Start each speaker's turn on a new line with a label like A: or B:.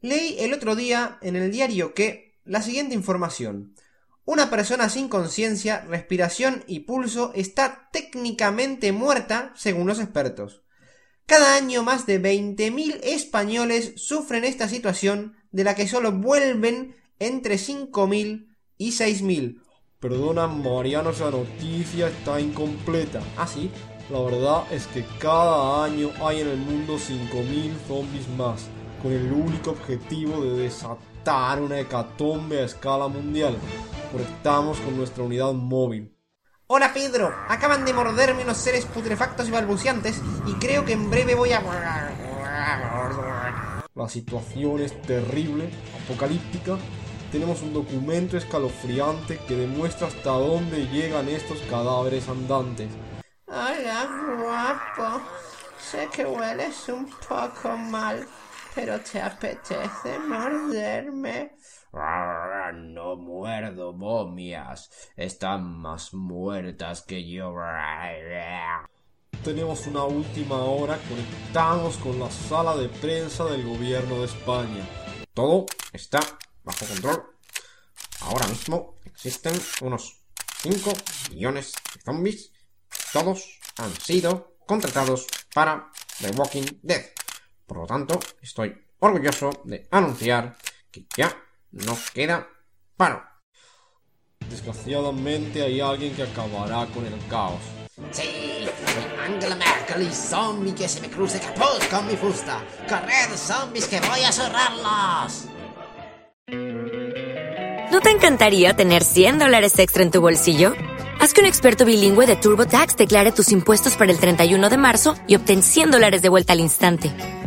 A: Leí el otro día en el diario que la siguiente información. Una persona sin conciencia, respiración y pulso está técnicamente muerta según los expertos. Cada año más de 20.000 españoles sufren esta situación de la que solo vuelven entre 5.000 y 6.000.
B: Perdona, Mariano, esa noticia está incompleta.
A: ¿Ah, sí?
B: La verdad es que cada año hay en el mundo 5.000 zombies más, con el único objetivo de desatar una hecatombe a escala mundial. Conectamos con nuestra unidad móvil.
A: Hola Pedro, acaban de morderme unos seres putrefactos y balbuceantes y creo que en breve voy a...
B: La situación es terrible, apocalíptica. Tenemos un documento escalofriante que demuestra hasta dónde llegan estos cadáveres andantes.
A: Hola, guapo. Sé que hueles un poco mal, pero ¿te apetece morderme?
C: No muerdo momias. Están más muertas que yo.
B: Tenemos una última hora, conectamos con la sala de prensa del gobierno de España.
C: Todo está bajo control. Ahora mismo existen unos 5 millones de zombies. Todos han sido contratados para The Walking Dead. Por lo tanto, estoy orgulloso de anunciar que ya no queda paro.
B: Desgraciadamente hay alguien que acabará con el caos.
D: Sí, soy Angela Merkel y zombie que se me cruce capuz con mi fusta. Corred, zombies, que voy a cerrarlos.
E: ¿No te encantaría tener 100 dólares extra en tu bolsillo? Haz que un experto bilingüe de TurboTax declare tus impuestos para el 31 de marzo y obtén 100 dólares de vuelta al instante.